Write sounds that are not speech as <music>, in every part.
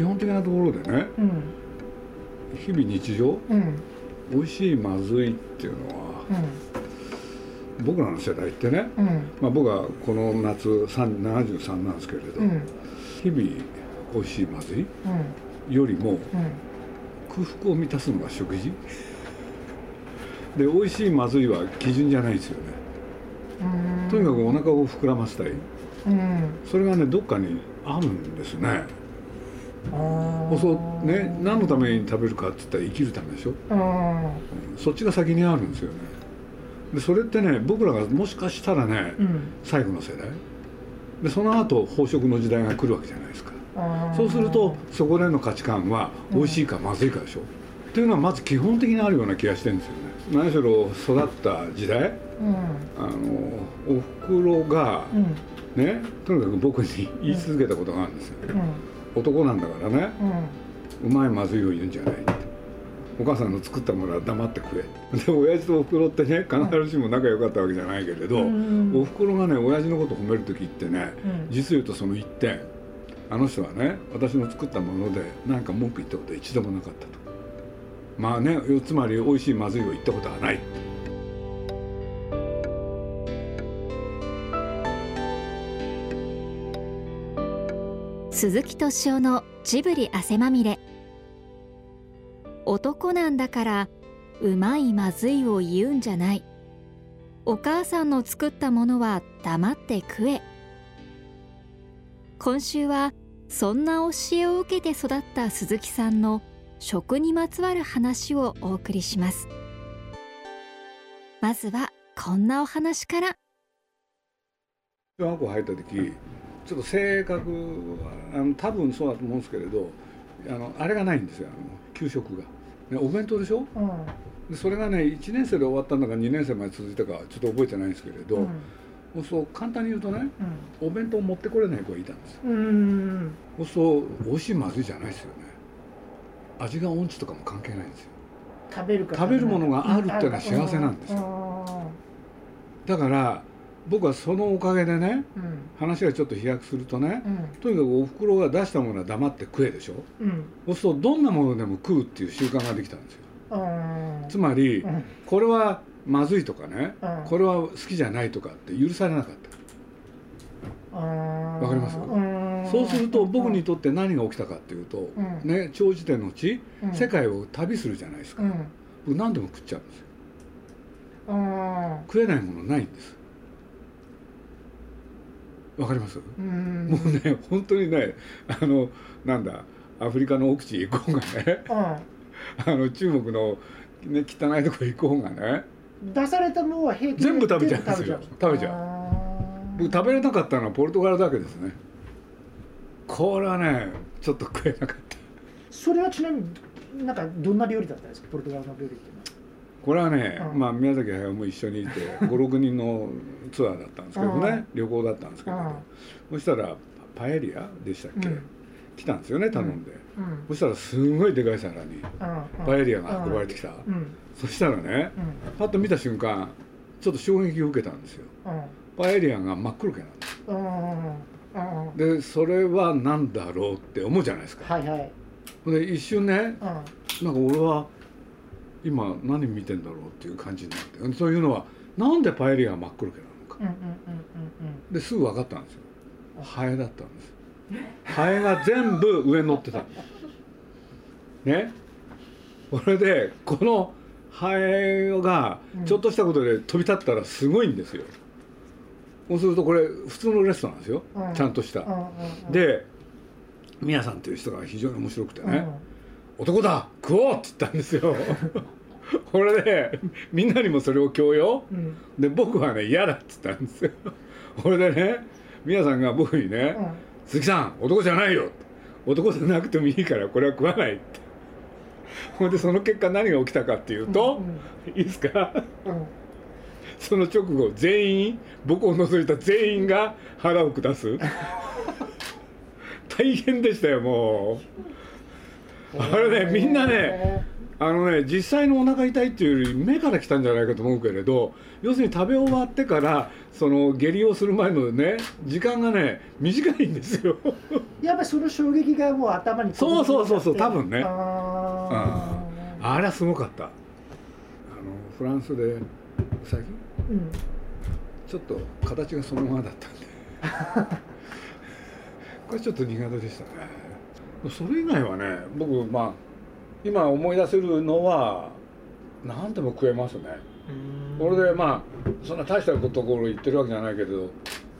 基本的なところでねうん日々日常うん美味しいまずいっていうのは僕らの世代ってね、うんまあ、僕はこの夏73なんですけれど、うん日々美味しいまずいうんよりもうん空腹を満たすのが食事。で美味しいまずいは基準じゃないですよね。とにかくお腹を膨らませたい。うんそれがねどっかにあるんですね。そうね何のために食べるかって言ったら生きるためでしょ。うん。うんそっちが先にあるんですよね。でそれってね僕らがもしかしたらねうん。最後の世代。でその後飽食の時代が来るわけじゃないですか。そうするとそこでの価値観は美味しいかまずいかでしょ、っていうのはまず基本的にあるような気がしてるんですよね。何しろ育った時代うん。あのおふくろがうん。ねとにかく僕に言い続けたことがあるんですよ、うん男なんだからね。うん。うまいまずいを言うんじゃないって。お母さんの作ったものは黙って食えで親父とおふくろってね必ずしも仲良かったわけじゃないけれど、うん。おふくろがね親父のこと褒める時ってね、うん。実を言うとその一点。あの人はね私の作ったもので何か文句言ったことは一度もなかったと。まあねつまり美味しいまずいを言ったことはない鈴木敏夫のジブリ汗まみれ。男なんだからうまいまずいを言うんじゃない。お母さんの作ったものは黙って食え。今週はそんな教えを受けて育った鈴木さんの食にまつわる話をお送りします。まずはこんなお話から。小学校入った時ちょっと性格はあの多分そうだと思うんですけれどあのあれがないんですよあの給食が、ね、お弁当でしょ？うん。でそれがね1年生で終わったんだか2年生まで続いたかちょっと覚えてないんですけれど、うん。そう簡単に言うとねお弁当持ってこれない子がいたんですよ。うんうんそうそう美味しいまずいじゃないですよね。味が音痴とかも関係ないんですよ。食べるか食べるものがあるっていうのは幸せなんですよ。よだから僕はそのおかげでねうん。話がちょっと飛躍するとねうん。とにかくおふくろが出したものは黙って食えでしょ？うん。そうするとどんなものでも食うっていう習慣ができたんですよ。うんつまりうん。これはまずいとかねうん。これは好きじゃないとかって許されなかった。わわかります？そうすると僕にとって何が起きたかっていうと、うん。ね長時点の地、うん。世界を旅するじゃないですか、うん。僕何でも食っちゃうんですよ。うん食えないものないんですわかります、うん。もうね本当にねあのなんだアフリカの奥地行こうがね。あの中国の、ね、汚いとこ行こうがね。うん出されたものは平気で全部食べちゃうんですよ。食べちゃう。ゃ僕食べれなかったのはポルトガルだけですね。これはねちょっと食えなかった。それはちなみになんかどんな料理だったんですか？ポルトガルの料理っていうのはこれはね、うん。まあ宮崎駿も一緒にいて <laughs> 56人のツアーだったんですけどね、旅行だったんですけど、そしたらパエリアでしたっけ、うん。来たんですよね頼んで、うん。そしたらすんごいでかい皿にパエリアが運ばれてきた、そしたらねうん。パッと見た瞬間ちょっと衝撃を受けたんですよ。うん。パエリアが真っ黒けなん。ですでそれは何だろうって思うじゃないですか。はいはい。で一瞬ねうん。なんか俺は今何見てんだろうっていう感じになってそういうのはなんでパエリアが真っ黒けなのか。うんうんうんうんですぐ分かったんですよ。ハエだったんですハエが全部上に乗ってた。ね？これでこのハエがちょっとしたことで飛び立ったらすごいんですよ、そうするとこれ普通のレストランですよ、うん。ちゃんとした、うんうんうん。で宮さんという人が非常に面白くてね、うん男だ食おうって言ったんですよ。<laughs> これでみんなにもそれを強要？うん。で僕はね嫌だって言ったんですよ。これでね宮さんが僕にねうん「鈴木さん男じゃないよ」男じゃなくてもいいからこれは食わないって。ほんでその結果何が起きたかっていうと、いいですか？うん。その直後全員僕を除いた全員が腹を下す。<laughs> 大変でしたよもうあれねみんなねあのね実際のお腹痛いっていうより目から来たんじゃないかと思うけれど要するに食べ終わってからその下痢をする前のね時間がね短いんですよ。<laughs> やっぱりその衝撃がもう頭にそうそうそうそう多分ね。ああれはすごかった。あのフランスでうさぎーうん。ちょっと形がそのままだったんで。<laughs> これちょっと苦手でしたねそれ以外はね僕まあ今思い出せるのは何でも食えますね。これでまあそんな大したところ行ってるわけじゃないけど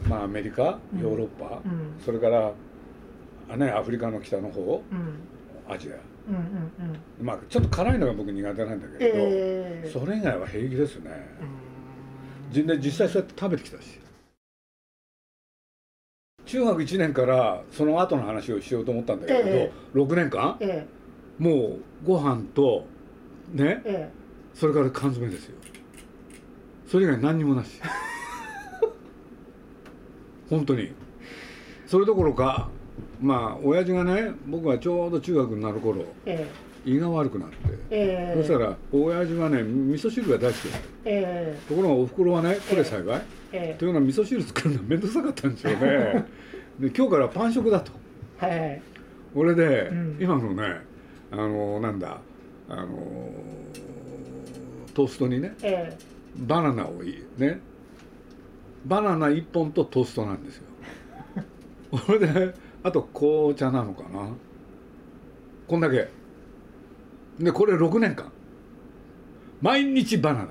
まあアメリカヨーロッパ、うん。それからあねアフリカの北の方うん。アジア。うんうんうん。まあちょっと辛いのが僕苦手なんだけれど、ええ。それ以外は平気ですね。うん。実実際そうやって食べてきたし中学1年からその後の話をしようと思ったんだけれど、え6年間？えもうご飯とねええ。それから缶詰ですよ。それ以外何にもなし。<laughs> 本当に。それどころかまあ親父がね僕はちょうど中学になる頃え胃が悪くなって、ええ。えそしたら親父はね味噌汁が大好きだった。えところがおふくろはねこれ幸い、ええ。というのは味噌汁作るの面倒くさかったんですよね。で今日からパン食だと。えはい。俺で、うん。今のねあのなんだあのトーストにねえバナナをいねバナナ1本とトーストなんですよ。<laughs> それであと紅茶なのかな。こんだけ。でこれ6年間。毎日バナナ。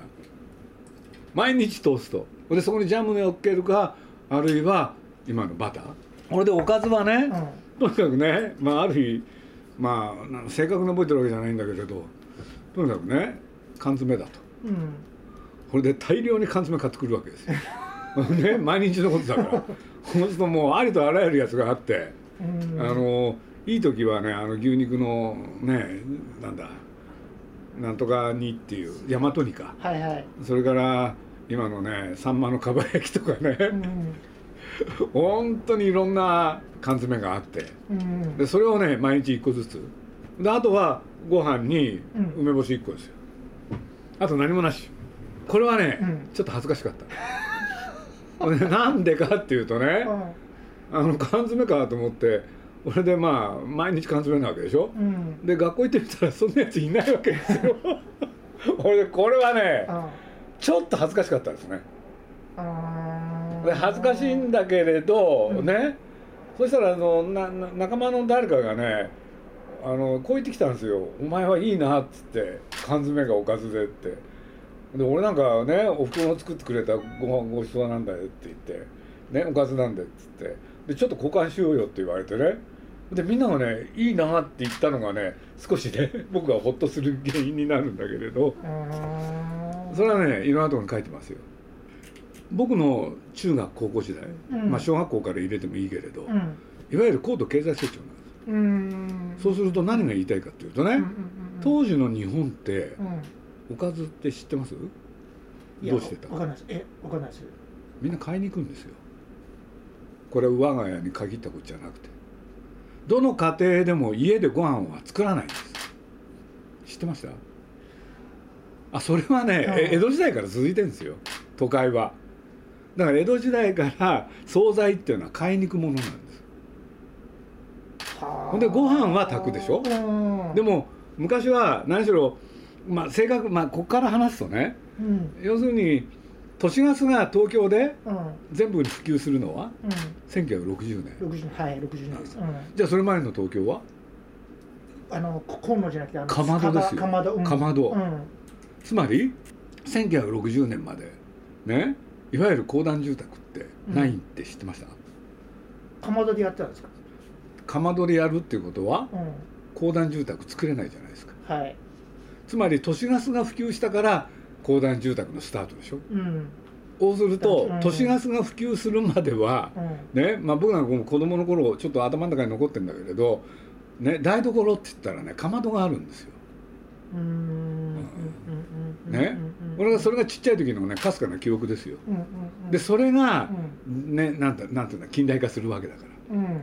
毎日トーストでそこにジャムを乗っけるかあるいは今のバター。これでおかずはね、えうん。とにかくね、まあ、ある日、まあ、正確に覚えてるわけじゃないんだけれどとにかくね缶詰だと。うん。これで大量に缶詰買ってくるわけですよ。<laughs> ね、毎日のことだから。そうするともうありとあらゆるやつがあって、うん。あのいい時はねあの牛肉のねなんだなんとか煮っていう大和煮か。はいはい。それから今のねサンマのかば焼きとかね、うん。本当にいろんな缶詰があって。うん。でそれをね毎日1個ずつ。であとはご飯にうん。梅干し1個ですよ。あと何もなし。これはね、うん。ちょっと恥ずかしかった。でなんでかっていうとねあの缶詰かと思って俺でまあ毎日缶詰なわけでしょ？うん。で学校行ってみたらそんなやついないわけですよ。<laughs> 俺でこれはねあちょっと恥ずかしかったですね。あで恥ずかしいんだけれど、うん。ね。そしたらあのなな仲間の誰かがねあのこう言ってきたんですよ「お前はいいな」っつって「缶詰がおかずで」って。で俺なんかねおふくろの作ってくれたご飯ごちそうなんだよって言って「ねおかずなんで」っつって。でちょっと交換しようよって言われてねでみんながね「いいな」って言ったのがね少しね <laughs> 僕がホッとする原因になるんだけれど。あそれはねいろんなところに書いてますよ。僕の中学高校時代、うん。まあ小学校から入れてもいいけれど、うん。いわゆる高度経済成長なんですうん。そうすると何が言いたいかっていうとね、うんうんうん当時の日本ってうん。おかずって知ってます？どうしてた？わかんないです。えわかんないです。みんな買いに行くんですよ。これは我が家に限ったことじゃなくてどの家庭でも家でご飯は作らないんです。知ってました？あそれはね、うん。え江戸時代から続いてるんですよ。都会は。だから江戸時代から惣菜っていうのは買いに行くものなんです。はあ。ほんでご飯は炊くでしょ？うん。でも昔は何しろまあ正確まあここから話すとねうん。要するに都市ガスが東京でうん。全部に普及するのはう1960年。ん60はい60年。ですうん。じゃあそれ前の東京は？あのこコンロじゃなくてあのかまどですよ。かまど。うん。かまど。うん。つまり1960年までねいわゆる公団住宅ってないって知ってました、かまどでやってたんですか？かまどでやるっていうことはうん。公団住宅作れないじゃないですか。はい。つまり都市ガスが普及したから公団住宅のスタートでしょ。うん。そうするとうん都市ガスが普及するまではうん。ねまあ、僕なんかも子供の頃ちょっと頭の中に残ってるんだけれど、ね、台所って言ったらねかまどがあるんですよ。ね。これがそれがちっちゃい時のねかすかな記憶ですよ。でそれがう、ん。ね、なんてなんていうんだ近代化するわけだかうん。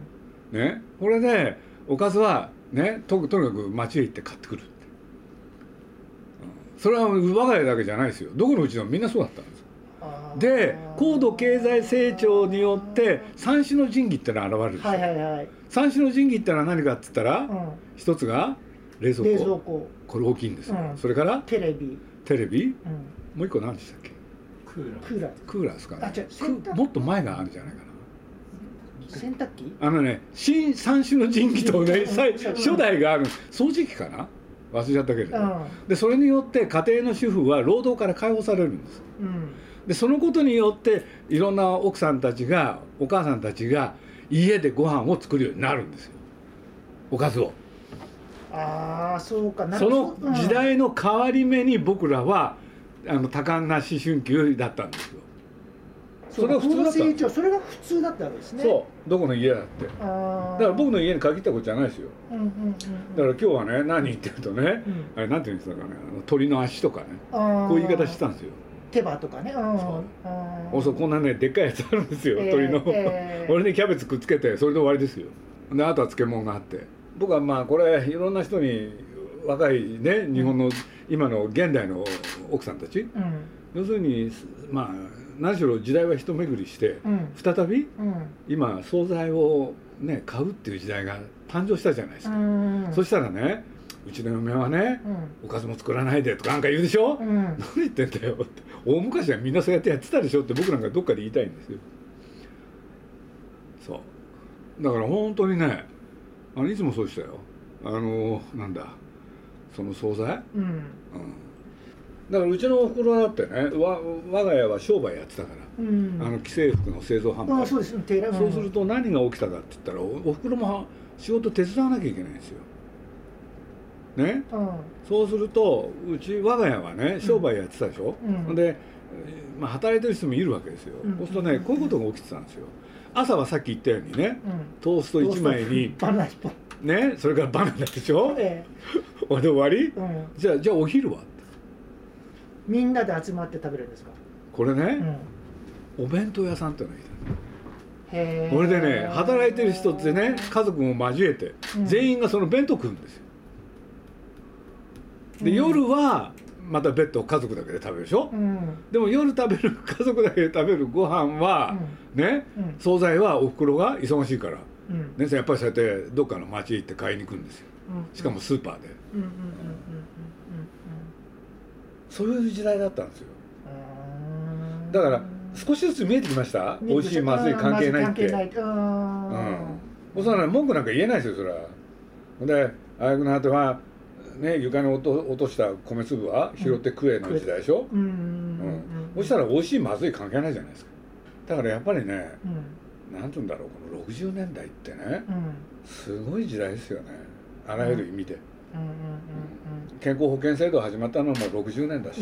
ら。ね、これでおかずは、ね、ととにかく町へ行って買ってくるそれは我が家だけじゃないですよ。どこのうちでもみんなそうだったんです。で高度経済成長によって三種の神器ってのが現れるんですよ、はいはいはい、三種の神器ってのは何かっつったら、うん、一つが冷蔵庫。冷蔵庫。これ大きいんですよ、うん。それからテレビ、テレビ。うん、もう一個何でしたっけ？クーラー。クーラー。クーラーですかね。あ違う。く洗濯もっと前があるんじゃないか洗濯機？なあのね新三種の神器とね初代がある掃除機かな？忘れちゃったけれど、うん。でそれによって家庭の主婦は労働から解放されるんです。うん。でそのことによっていろんな奥さんたちがお母さんたちが家でご飯を作るようになるんですよ。おかずを。ああそうか。なるその時代の変わり目に僕らはあの多感な思春期だったんですよそそれは普通だったそれが普通だったわけですね。そう。どこの家だって。だから僕の家に限ったことじゃないですよ。うんうんうんだから今日はね何って言うとねうん。あれなんて言うんですかね鳥の足とかねこういう言い方してたんですよ。手羽とかね。うん。そう。そうこんなねでっかいやつあるんですよ、えー鳥の、えー。俺にキャベツくっつけてそれで終わりですよ。であとは漬物があって。僕はまあこれいろんな人に若いね日本の今の現代の奥さんたち。うん。要するにまあ何しろ時代は一巡りしてうん。再びうん。今惣菜をね買うっていう時代が誕生したじゃないですか、うん。そしたらねうちの嫁はねうん。おかずも作らないでとかなんか言うでしょ、うん。<laughs> 何言ってんだよって。大昔はみんなそうやってやってたでしょって僕なんかどっかで言いたいんですよ。そう。だから本当にねあのいつもそうでしたよ。あのなんだその惣菜、うん。うん、だからうちのおふくろだってねわ我が家は商売やってたから、うん。あの既製服の製造販売。あそうです。手洗そうすると何が起きたかって言ったらおおふくろも仕事手伝わなきゃいけないんですよ。ね？うん。そうするとうち我が家はね商売やってたでしょ、うん。で、まあ、働いてる人もいるわけですよ、うん。そうするとねこういうことが起きてたんですよ。朝はさっき言ったようにねうん。トースト1枚にバナナ一本。ね？それからバナナでしょ？えこれ <laughs> で終わり？じゃあじゃあお昼は？みんなで集まって食べるんですか？これね、うん。お弁当屋さんってのがいたこれでね働いてる人ってね家族も交えてうん。全員がその弁当食うんですよ。で、うん。夜はまた別途家族だけで食べるでしょ、うん。でも夜食べる家族だけで食べるご飯は、ねうん。惣菜はおふくろが忙しいから。うん。ねやっぱりそうやってどっかの町行って買いに行くんですよ。うん。しかもスーパーで。うんうんうんうんそういう時代だったんですよ。だから少しずつ見えてきました？美味しいまずい関係ないって。うん。うん。そらね文句なんか言えないですよそれは。であやくの果てはね床に落と落とした米粒は拾って食えの時代でしょ、うん。うん。うんそしたら美味しいまずい関係ないじゃないですか。だからやっぱりねうん。なんて言うんだろうこの60年代ってね。うん。すごい時代ですよね。あらゆる意味で、健康保険制度始まったのも60年だし、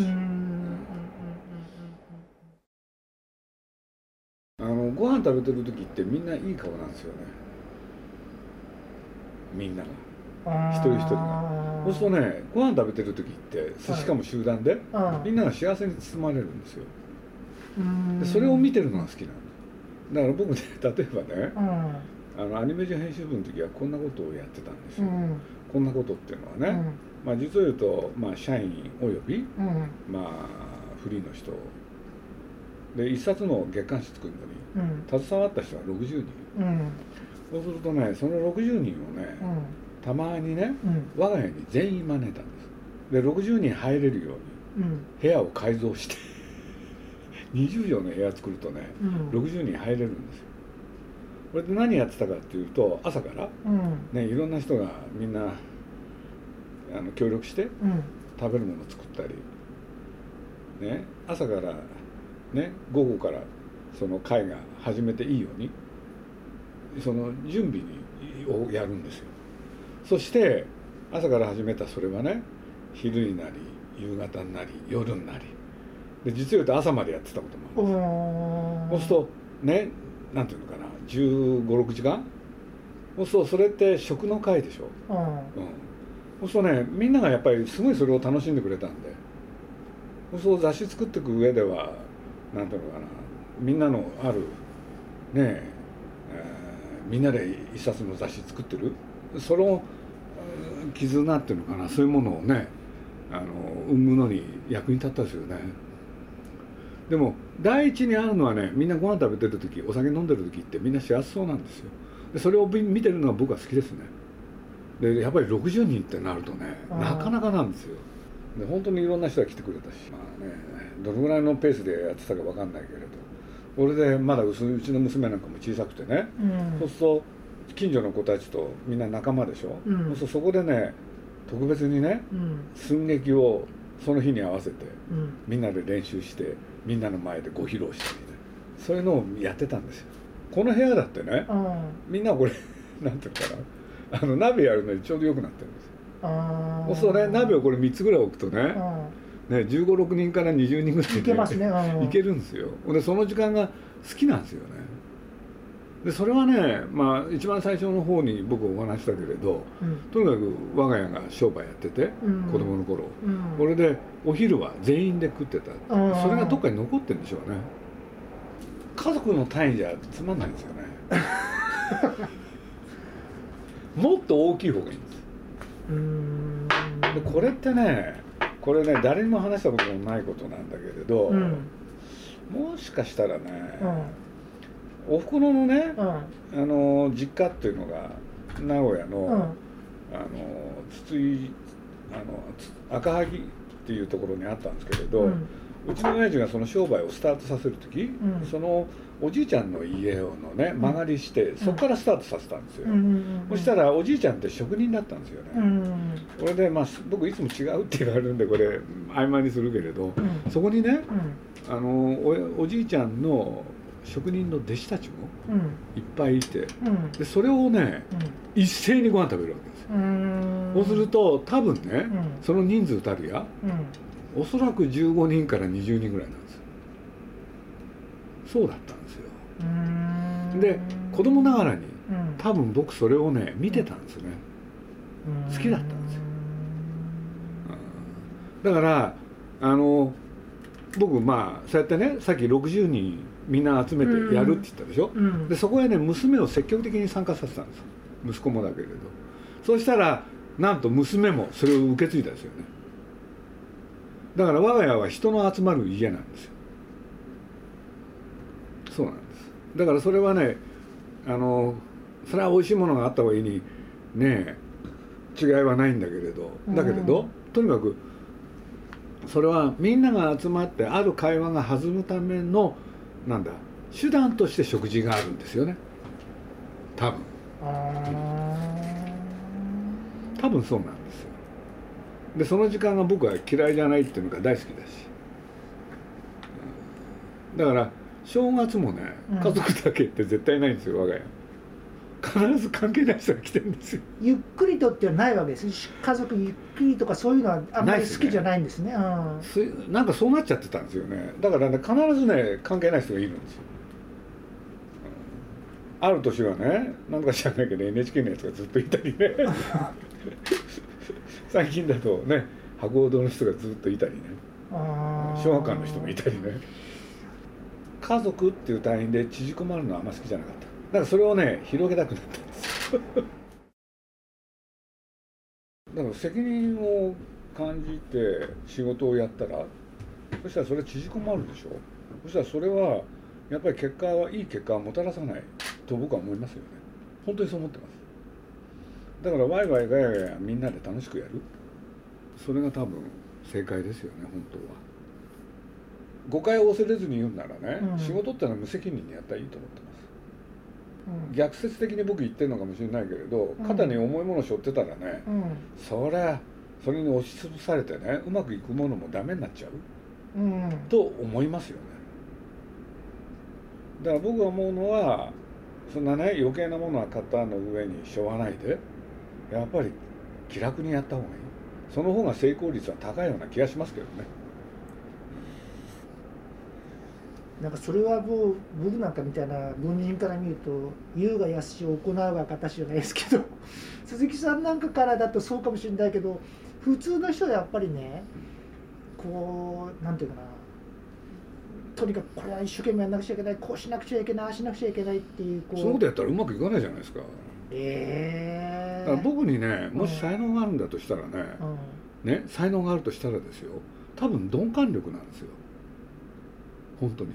あのご飯食べてる時ってみんないい顔なんですよね。みんなが。一人一人が。そうするとねご飯食べてる時ってしかも集団で、みんなが幸せに包まれるんですよ。うん。でそれを見てるのが好きなんだだから僕ね例えばねうん。あのアニメーション編集部の時はこんなことをやってたんですよ、うんこんなことっていうのはうね、ん。まあ、実を言うと、まあ、社員および、うん。まあ、フリーの人。で一冊の月刊誌作るのにうん。携わった人は60人。うん。そうするとねその60人をね、たまにねうん。我が家に全員招いたんです。で60人入れるようにうん。部屋を改造して20畳の部屋作るとねうん。60人入れるんですよこれで何やってたかっていうと朝からうん。ねいろんな人がみんなあの協力してうん。食べるものを作ったりね朝からね午後からその会が始めていいようにその準備にをやるんですよ。そして朝から始めたそれはね昼になり夕方になり夜になり。で実を言うと朝までやってたこともあるおそうするとねなんていうのかな1 5 6時間？そうするとそれって食の会でしょ、うん。うん、そうするとねみんながやっぱりすごいそれを楽しんでくれたんで。そう雑誌作っていく上ではなんていうのかな。みんなのあるねえーみんなで一冊の雑誌作ってる。そのうん絆っていうのかな。そういうものをねあの生むのに役に立ったですよねでも第一にあるのはねみんなご飯食べてる時お酒飲んでる時ってみんな幸せそうなんですよ。でそれを見てるのが僕は好きですね。でやっぱり60人ってなるとねなかなかなんですよ。で本当にいろんな人が来てくれたしまあねどのぐらいのペースでやってたか分かんないけれど。俺でまだうちうちの娘なんかも小さくてね、うん。そうすると近所の子たちとみんな仲間でしょ、うん。そうするとそこでね特別にねうん。寸劇をその日に合わせてうん。みんなで練習してみんなの前でご披露したりねそういうのをやってたんですよ。この部屋だってねうん。みんなこれなんていうのかな。あの鍋やるのにちょうどよくなってるんですよ。あそうするとね鍋をこれ3つぐらい置くとねうね1 5 6人から20人ぐらい、んいけますねうん。いけるんですよ。でその時間が好きなんですよねでそれはねまあ一番最初の方に僕お話ししたけれどうん。とにかく我が家が商売やってて、うん。子供の頃。うん。これでお昼は全員で食ってた。うんそれがどっかに残ってるんでしょうね。家族の単位じゃつまんないんですよね。<laughs> もっと大きい方がいいんです。うん。でこれってねこれね誰にも話したことのないことなんだけれど、うん。もしかしたらね、うんおふくろのね、うん。あの実家っていうのが名古屋の、うん。あの筒井あのつ赤萩っていうところにあったんですけれど、ううんちの親父がその商売をスタートさせる時、ん。そのおじいちゃんの家をのね間借りして、そこからスタートさせたんですよ、うんそしたらおじいちゃんって職人だったんですよね、うん。これでまあ僕いつも違うって言われるんでこれ曖昧にするけれど、うん。そこにねうん。あのおおじいちゃんの職人の弟子たちもうん。いっぱいいてうん。でそれをね一斉にご飯食べるわけですよ、うん。そうすると多分ね、うん。その人数たるやうん。おそらく15人から20人ぐらいなんですよ。そうだったんですよ。うん。で子供ながらにうん。多分僕それをね見てたんですよね、好きだったんですよ。だからあの僕まあそうやってねさっき60人みんな集めてやるって言ったでしょ、うん。でそこへね娘を積極的に参加させたんです。息子もだけれど。そうしたらなんと娘もそれを受け継いだですよね。だから我が家は人の集まる家なんですよ。そうなんです。だからそれはねあのそれは美味しいものがあった方がいいにね違いはないんだけれど。だけれど、うんとにかくそれはみんなが集まってある会話が弾むためのなんだ手段として食事があるんですよね。多分。あ多分そうなんですよ。でその時間が僕は嫌いじゃないっていうのが大好きだし。うんだから正月もねうん。家族だけって絶対ないんですよ我が家必ず関係ない人が来てるんですよ。ーゆっくりとってはないわけです。家族ゆっくりとかそういうのはあんまり好きじゃないんですね。うん。すなんかそうなっちゃってたんですよね。だからね必ずね関係ない人がいるんですよ、うん。ある年はねなんとか知らないけど NHK のやつがずっといたりね。<laughs> 最近だとね博報堂の人がずっといたりね。小学館の人もいたりね。家族っていう単位で縮こまるのはあんま好きじゃなかっただからそれをね広げたくなったんですよ。だから責任を感じて仕事をやったらそしたらそれ縮こまるでしょ。そしたらそれはやっぱり結果はいい結果はもたらさないと僕は思いますよね。本当にそう思ってます。だからワイワイガヤガヤみんなで楽しくやる。それが多分正解ですよね本当は。誤解を恐れずに言うんならね、うん。仕事ってのは無責任にやったらいいと思って逆説的に僕言ってるのかもしれないけれどうん。肩に重いものを背負ってたらね、うん。そりゃそれに押しつぶされてねうまくいくものもダメになっちゃう？うん。と思いますよね。だから僕が思うのはそんなね余計なものは肩の上に背負わないでやっぱり気楽にやった方がいい。その方が成功率は高いような気がしますけどねなんかそれはもう僕なんかみたいな文人から見ると優が安しを行うが形じゃないですけど <laughs> 鈴木さんなんかからだとそうかもしれないけど普通の人はやっぱりねこうなんていうかなとにかくこれは一生懸命やんなくちゃいけないこうしなくちゃいけないああしなくちゃいけないっていうこう。そのことやったらうまくいかないじゃないですか。だええから僕にねもし才能があるんだとしたらねうん。ね才能があるとしたらですよ多分鈍感力なんですよ本当に。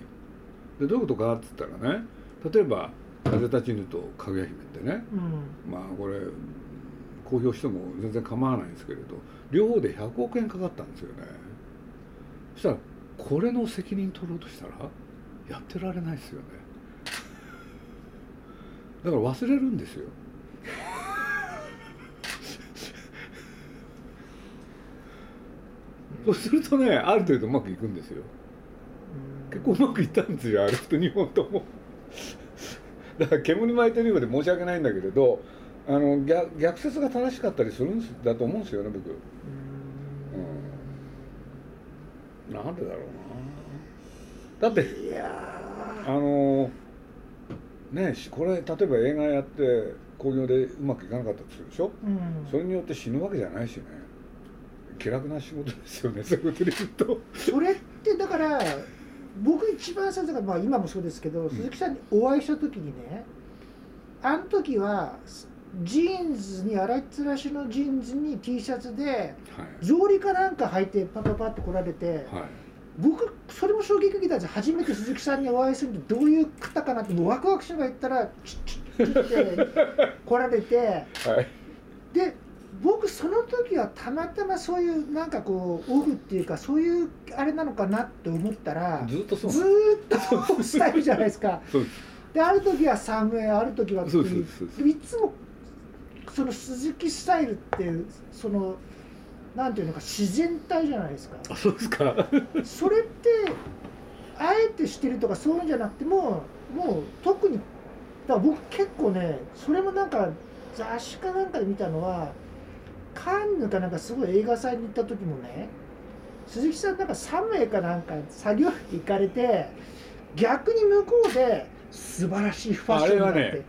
でどういうことかって言ったらね例えば「風立ちぬ」と「かぐや姫」ってねうん。まあこれ公表しても全然構わないんですけれど両方で100億円かかったんですよね。そしたらこれの責任取ろうとしたらやってられないですよね。だから忘れるんですよ。<laughs> そうするとねある程度うまくいくんですよ結構うまくいったんですよあれと2本とも。だから煙巻いてるようで申し訳ないんだけれどあの逆逆説が正しかったりするんだと思うんですよね僕。うん。なんでだろうな。だっていやあのねしこれ例えば映画やって興行でうまくいかなかったとするでしょ？ーうん。それによって死ぬわけじゃないしね。気楽な仕事ですよねそういうことで言うと。それってだから僕一番最初から、まあ、今もそうですけど、鈴木さんにお会いした時にねあの時はジーンズに洗いざらしのジーンズに T シャツではい。草履かなんか履いてパパパッと来られてはい。僕それも衝撃的だんです初めて鈴木さんにお会いするってどういう方かなってもうワクワクしながら言ったらチッチッチッって来られて <laughs> はい。で僕その時はたまたまそういうなんかこうオフっていうかそういうあれなのかなって思ったらずっとそう。ずーっとスタイルじゃないですか。そうである時はサムエある時はそうですそういつもその鈴木スタイルってそのなんていうのか自然体じゃないですか。あそうですか。それってあえてしてるとかそういうんじゃなくてももう特にだから僕結構ねそれもなんか雑誌かなんかで見たのはカンヌかなんかすごい映画祭に行った時もね鈴木さんなんか3名かなんか作業着行かれて逆に向こうで素晴らしいファッションになって、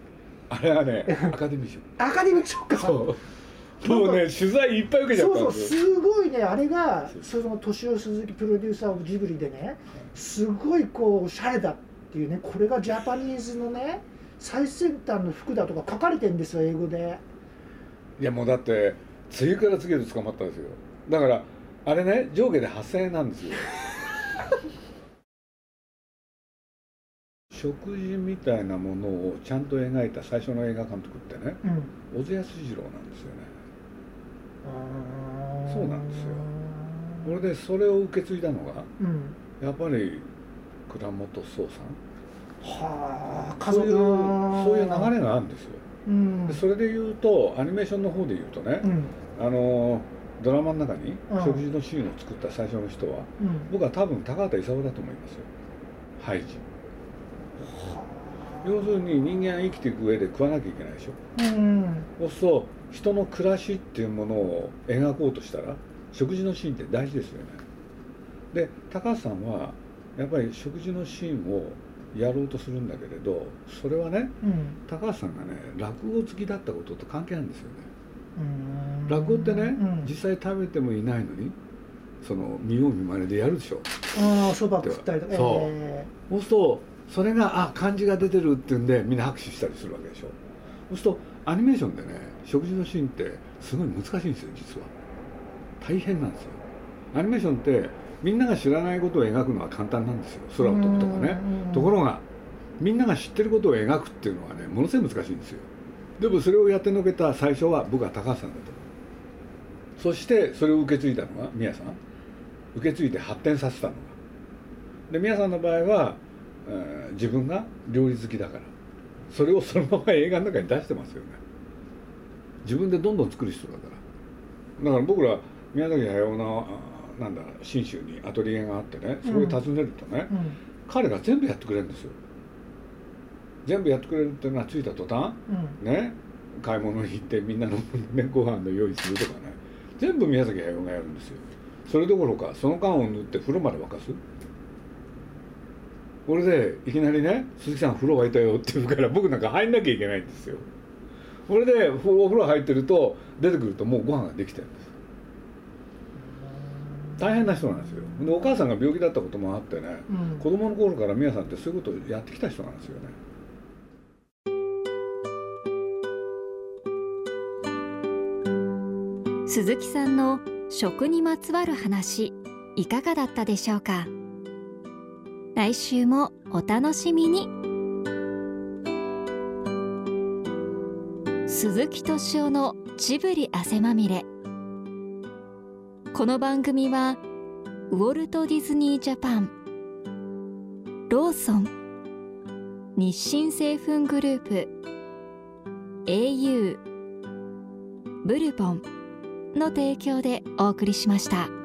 あれはねあれはねアカデミー賞。アカデミー賞か。そう。もうね取材いっぱい受けちゃっそうそうすごいね。あれがその敏夫鈴木プロデューサーオブジブリでねすごいこうおしゃれだっていうねこれがジャパニーズのね最先端の服だとか書かれてるんですよ英語で。いやもうだって次から次へと捕まったんですよ。だからあれね上下で8000円なんですよ。<laughs> 食事みたいなものをちゃんと描いた最初の映画監督ってねうん。小津安二郎なんですよね。そうなんですよ。これでそれを受け継いだのがうん。やっぱり倉本壮さはあんそういうそういう流れがあるんですよ。うん。でそれで言うとアニメーションの方で言うとね、うんあのドラマの中にうん。食事のシーンを作った最初の人は、うん。僕は多分高畑勲だと思いますよ。ハイジ。要するに人間は生きていく上で食わなきゃいけないでしょ。うんそうすると人の暮らしっていうものを描こうとしたら食事のシーンって大事ですよね。で高橋さんはやっぱり食事のシーンをやろうとするんだけれどそれはねうん。高橋さんがね落語好きだったことと関係あるんですよね。うん落語ってね、うん。実際食べてもいないのにその見よう見まねでやるでしょ。ああそば食ったりとか。そう。えそうするとそれがあ漢字が出てるっていうんでみんな拍手したりするわけでしょ。そうするとアニメーションでね食事のシーンってすごい難しいんですよ実は。大変なんですよ。アニメーションってみんなが知らないことを描くのは簡単なんですよ。空を飛ぶとかね。うん。ところがみんなが知ってることを描くっていうのはねものすごい難しいんですよでもそれをやってのけた最初は僕は高橋さんだとそしてそれを受け継いだのが宮さん。受け継いで発展させたのが。で宮さんの場合は、えー自分が料理好きだから。それをそのまま映画の中に出してますよね。自分でどんどん作る人だから。だから僕ら宮崎駿のあなんだ信州にアトリエがあってねそこを訪ねるとね、うん。彼が全部やってくれるんですよ全部やってくれるっていうのは着いた途端うん。ね買い物に行ってみんなの、ね、ご飯の用意するとかね全部宮崎駿がやるんですよ。それどころかその間を縫って風呂まで沸かす。これでいきなりね「鈴木さん風呂沸いたよ」って言うから僕なんか入んなきゃいけないんですよ。これでお風呂入ってると出てくるともうご飯ができてるんです。大変な人なんですよ。でお母さんが病気だったこともあってねうん。子供の頃から宮さんってそういうことをやってきた人なんですよね鈴木さんの食にまつわる話いかがだったでしょうか？来週もお楽しみに。鈴木敏夫のジブリ汗まみれ。この番組はウォルト・ディズニー・ジャパンローソン日清製粉グループ au ブルボンの提供でお送りしました。